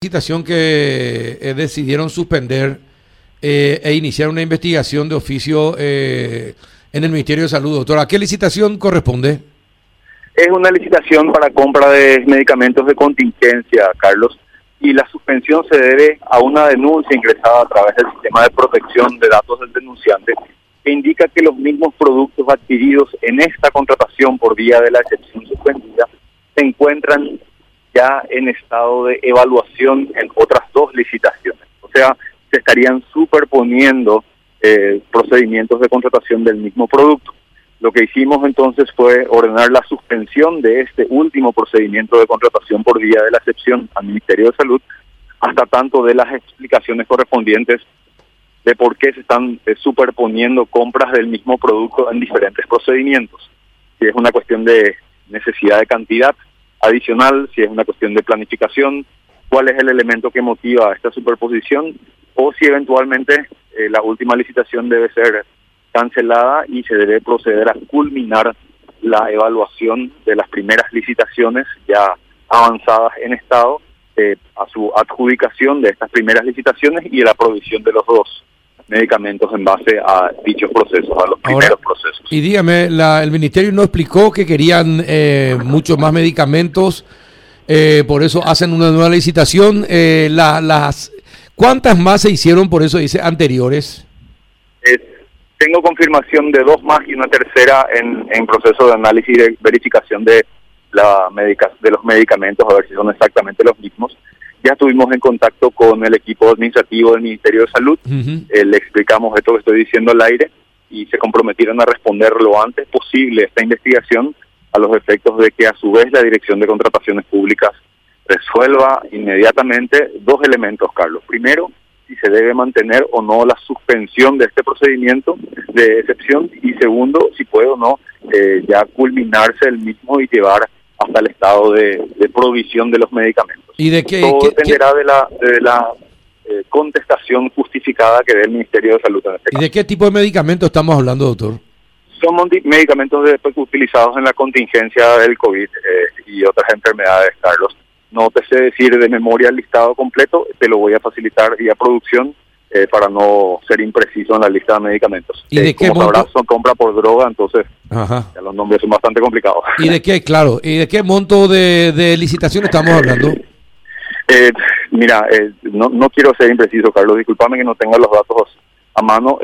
licitación que eh, decidieron suspender eh, e iniciar una investigación de oficio eh, en el Ministerio de Salud. Doctor, ¿a qué licitación corresponde? Es una licitación para compra de medicamentos de contingencia, Carlos, y la suspensión se debe a una denuncia ingresada a través del sistema de protección de datos del denunciante que indica que los mismos productos adquiridos en esta contratación por vía de la excepción suspendida se encuentran ya en estado de evaluación en otras dos licitaciones. O sea, se estarían superponiendo eh, procedimientos de contratación del mismo producto. Lo que hicimos entonces fue ordenar la suspensión de este último procedimiento de contratación por vía de la excepción al Ministerio de Salud, hasta tanto de las explicaciones correspondientes de por qué se están eh, superponiendo compras del mismo producto en diferentes procedimientos. Es una cuestión de necesidad de cantidad, adicional, si es una cuestión de planificación, cuál es el elemento que motiva esta superposición o si eventualmente eh, la última licitación debe ser cancelada y se debe proceder a culminar la evaluación de las primeras licitaciones ya avanzadas en estado eh, a su adjudicación de estas primeras licitaciones y la provisión de los dos medicamentos en base a dichos procesos, a los primeros procesos. Y dígame, el Ministerio no explicó que querían eh, muchos más medicamentos, eh, por eso hacen una nueva licitación. Eh, las ¿Cuántas más se hicieron, por eso dice, anteriores? tengo confirmación de dos más y una tercera en, en proceso de análisis y de verificación de, la medica, de los medicamentos, a ver si son exactamente los mismos. Ya estuvimos en contacto con el equipo administrativo del Ministerio de Salud, eh, le explicamos esto que estoy diciendo al aire y se comprometieron a responder lo antes posible esta investigación a los efectos de que a su vez la Dirección de Contrataciones Públicas resuelva inmediatamente dos elementos, Carlos. Primero, si se debe mantener o no la suspensión de este procedimiento de excepción y segundo, si puede o no eh, ya culminarse el mismo y llevar hasta el estado de, provisión de los medicamentos. ¿Y de qué, Todo dependerá de la, de la eh, contestación justificada que dé el Ministerio de Salud. En este ¿Y de qué tipo de medicamentos estamos hablando, doctor? Son medicamentos de, pues, utilizados en la contingencia del COVID eh, y otras enfermedades, Carlos. No te sé decir de memoria el listado completo, te lo voy a facilitar vía producción eh, para no ser impreciso en la lista de medicamentos. ¿Y de qué como son compra por droga, entonces Ya los nombres son bastante complicados. ¿Y de qué, claro, y de qué monto de, licitación estamos hablando? Eh, mira, eh, no, no quiero ser impreciso, Carlos, discúlpame que no tenga los datos a mano,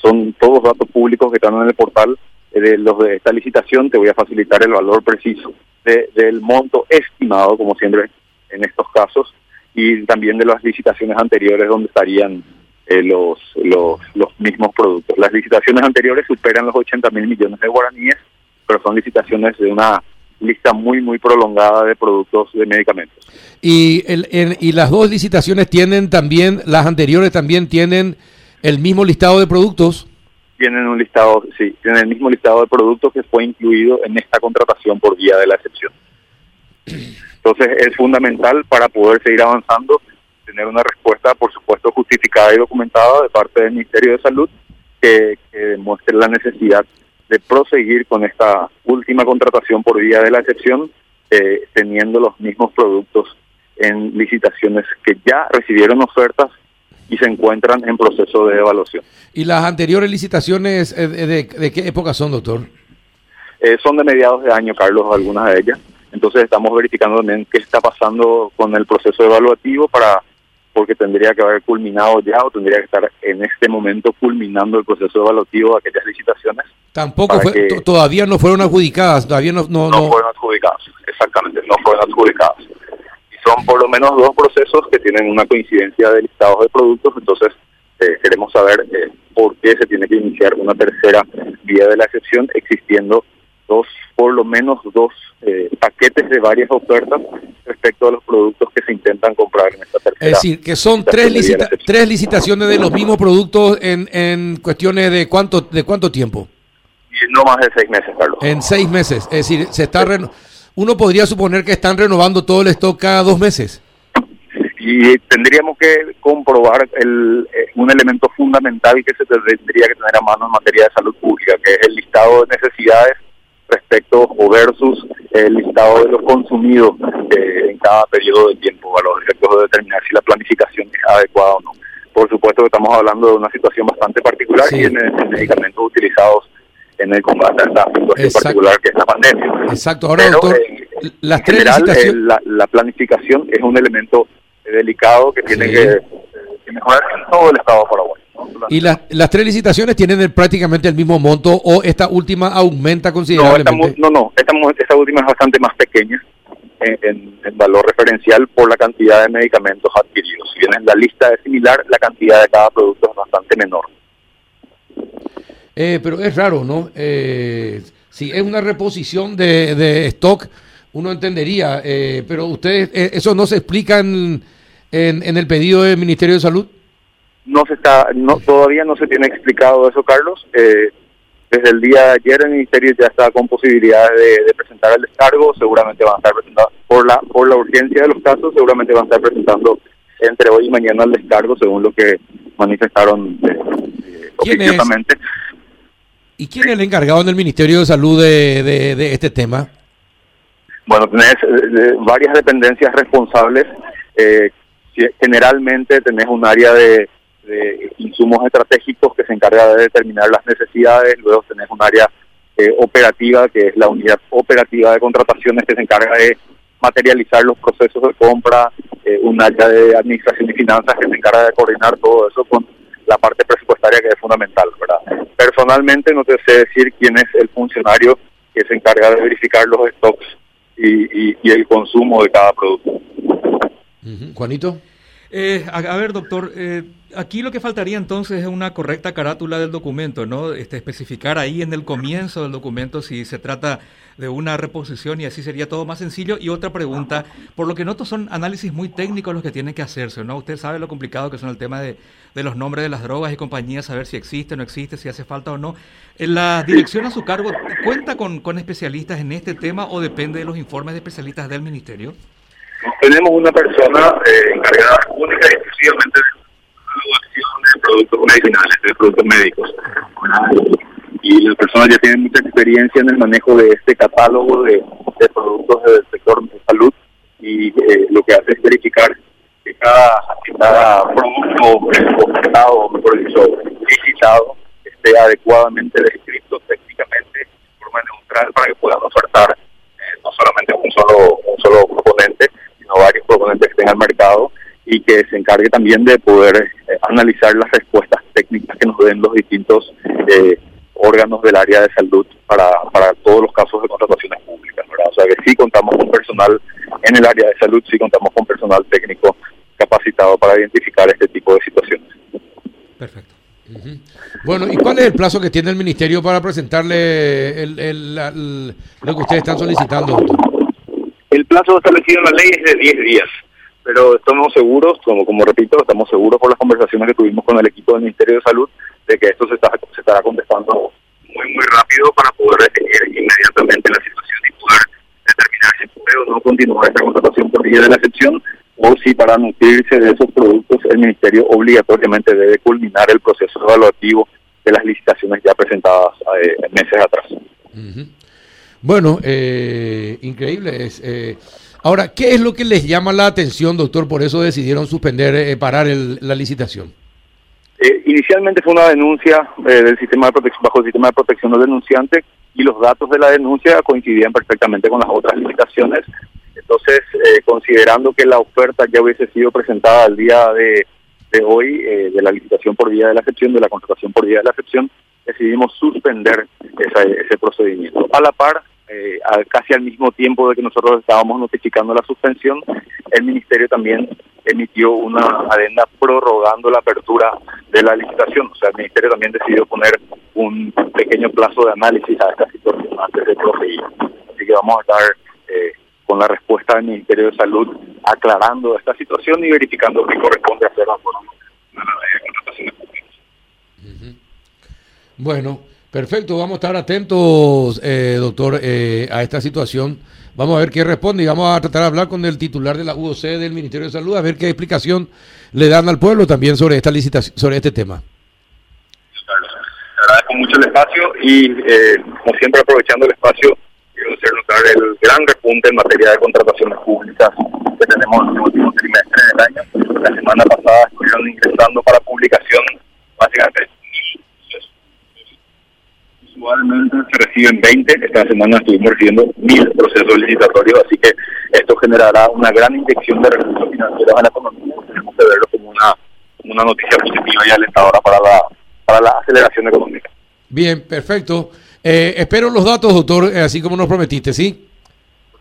son todos datos públicos que están en el portal de los de esta licitación, te voy a facilitar el valor preciso del monto estimado, como siempre en estos casos, y también de las licitaciones anteriores donde estarían eh, los, los, los mismos productos. Las licitaciones anteriores superan los 80 mil millones de guaraníes, pero son licitaciones de una lista muy, muy prolongada de productos de medicamentos. Y, el, y las dos licitaciones tienen también, las anteriores también tienen el mismo listado de productos. Tienen un listado, sí, tienen el mismo listado de productos que fue incluido en esta contratación por vía de la excepción. Entonces es fundamental para poder seguir avanzando tener una respuesta, por supuesto, justificada y documentada de parte del Ministerio de Salud que, demuestre la necesidad de proseguir con esta última contratación por vía de la excepción, eh, teniendo los mismos productos en licitaciones que ya recibieron ofertas y se encuentran en proceso de evaluación. ¿Y las anteriores licitaciones eh, de, de, qué época son, doctor? Eh, son de mediados de año, Carlos, algunas de ellas. Entonces estamos verificando también qué está pasando con el proceso evaluativo para porque tendría que haber culminado ya o tendría que estar en este momento culminando el proceso evaluativo de aquellas licitaciones. Tampoco todavía no fueron adjudicadas, todavía no, no, fueron adjudicadas, exactamente, no fueron adjudicadas. Y son por lo menos dos procesos que tienen una coincidencia de listados de productos, entonces eh, queremos saber eh, por qué se tiene que iniciar una tercera vía de la excepción existiendo dos, por lo menos dos eh, paquetes de varias ofertas respecto a los productos que se intentan comprar en esta tercera. Es decir, que son tres, tres licitaciones de los mismos productos en, en cuestiones de cuánto de cuánto tiempo. Y no más de seis meses, Carlos. En seis meses. Es decir, se está uno podría suponer que están renovando todo el stock cada dos meses. Y tendríamos que comprobar el, eh, un elemento fundamental que se tendría que tener a mano en materia de salud pública, que es el listado de necesidades respecto o versus el listado de los consumidos eh, en cada periodo de tiempo a los efectos de determinar si la planificación es adecuada o no. Por supuesto que estamos hablando de una situación bastante particular y en, medicamentos utilizados en el combate a esta situación particular que es la pandemia. Exacto. Ahora, doctor, eh, las tres general, la, la, planificación es un elemento delicado que tiene que, que mejorar en todo el Estado paraguayo. ¿Y las, las tres licitaciones tienen prácticamente el mismo monto o esta última aumenta considerablemente? No, no, esta, esta última es bastante más pequeña en, valor referencial por la cantidad de medicamentos adquiridos. Si bien en la lista es similar, la cantidad de cada producto es bastante menor. Eh, pero es raro, ¿no? Eh, si es una reposición de, de stock, uno entendería, eh, pero ustedes, eh, ¿eso no se explica en, en el pedido del Ministerio de Salud? No se está, no, todavía no se tiene explicado eso, Carlos. Eh, desde el día de ayer el ministerio ya está con posibilidades de, presentar el descargo, seguramente van a estar presentando, por la, por la urgencia de los casos, seguramente van a estar presentando entre hoy y mañana el descargo, según lo que manifestaron eh, eh oficiosamente. ¿Y quién es el encargado en el Ministerio de Salud de, de, este tema? Bueno, tenés eh, varias dependencias responsables. generalmente tenés un área de de insumos estratégicos que se encarga de determinar las necesidades, luego tenés un área eh, operativa que es la unidad operativa de contrataciones que se encarga de materializar los procesos de compra, eh, un área de administración y finanzas que se encarga de coordinar todo eso con la parte presupuestaria que es fundamental, ¿verdad? Personalmente no te sé decir quién es el funcionario que se encarga de verificar los stocks y, el consumo de cada producto. Juanito. Eh, a, ver, doctor, eh, aquí lo que faltaría entonces es una correcta carátula del documento, ¿no? Este, especificar ahí en el comienzo del documento si se trata de una reposición y así sería todo más sencillo. Y otra pregunta, por lo que noto son análisis muy técnicos los que tienen que hacerse, ¿no? Usted sabe lo complicado que son el tema de, los nombres de las drogas y compañías, saber si existe o no existe, si hace falta o no. ¿En ¿La dirección a su cargo cuenta con especialistas en este tema o depende de los informes de especialistas del ministerio? Tenemos una persona eh, encargada única y exclusivamente de la evaluación de productos medicinales, de productos médicos. Y la persona ya tiene mucha experiencia en el manejo de este catálogo de, productos del sector de salud y eh, lo que hace es verificar que cada, cada producto ofertado, mejor dicho, visitado, esté adecuadamente descrito técnicamente de forma neutral para que puedan ofertar eh, no solamente un solo, un solo componente, varios proponentes que estén al mercado y que se encargue también de poder eh, analizar las respuestas técnicas que nos den los distintos eh, órganos del área de salud para, para todos los casos de contrataciones públicas. O sea que sí contamos con personal en el área de salud, sí contamos con personal técnico capacitado para identificar este tipo de situaciones. Perfecto. Bueno, ¿y cuál es el plazo que tiene el Ministerio para presentarle el, lo que ustedes están solicitando, el plazo establecido en la ley es de 10 días, pero estamos seguros, como, como repito, estamos seguros por las conversaciones que tuvimos con el equipo del Ministerio de Salud de que esto se, está, estará contestando muy, muy rápido para poder definir inmediatamente la situación y poder determinar si puede o no continuar esta contratación por vía de la excepción o si para nutrirse de esos productos el Ministerio obligatoriamente debe culminar el proceso evaluativo de las licitaciones ya presentadas eh, meses atrás. Bueno, eh, increíble. Es, eh, ahora, ¿qué es lo que les llama la atención, doctor? Por eso decidieron suspender, eh, parar la licitación. Eh, inicialmente fue una denuncia del sistema de protección, bajo el sistema de protección del denunciante y los datos de la denuncia coincidían perfectamente con las otras licitaciones. Entonces, considerando que la oferta ya hubiese sido presentada al día de, hoy, de la licitación por vía de la excepción, de la contratación por vía de la excepción, decidimos suspender ese procedimiento. A la par, eh, casi al mismo tiempo de que nosotros estábamos notificando la suspensión, el Ministerio también emitió una adenda prorrogando la apertura de la licitación. O sea, el Ministerio también decidió poner un pequeño plazo de análisis a esta situación antes de proseguir. Así que vamos a estar eh, con la respuesta del Ministerio de Salud aclarando esta situación y verificando qué corresponde hacer a la contratación Bueno, Perfecto, vamos a estar atentos, eh, doctor, eh, a esta situación. Vamos a ver qué responde y vamos a tratar de hablar con el titular de la UOC del Ministerio de Salud, a ver qué explicación le dan al pueblo también sobre esta licitación, sobre este tema. agradezco mucho el espacio y, eh, como siempre, aprovechando el espacio, quiero hacer notar el gran repunte en materia de contrataciones públicas que tenemos en el último trimestre del año. La semana pasada estuvieron ingresando para publicación básicamente usualmente se reciben 20, esta semana estuvimos recibiendo mil procesos licitatorios, así que esto generará una gran inyección de recursos financieros a la economía. Tenemos que verlo como una, una noticia positiva y alentadora para la, para la aceleración económica. Bien, perfecto. Eh, espero los datos, doctor, eh, así como nos prometiste, ¿sí?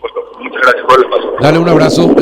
Por supuesto. Muchas gracias por el paso. Dale un abrazo.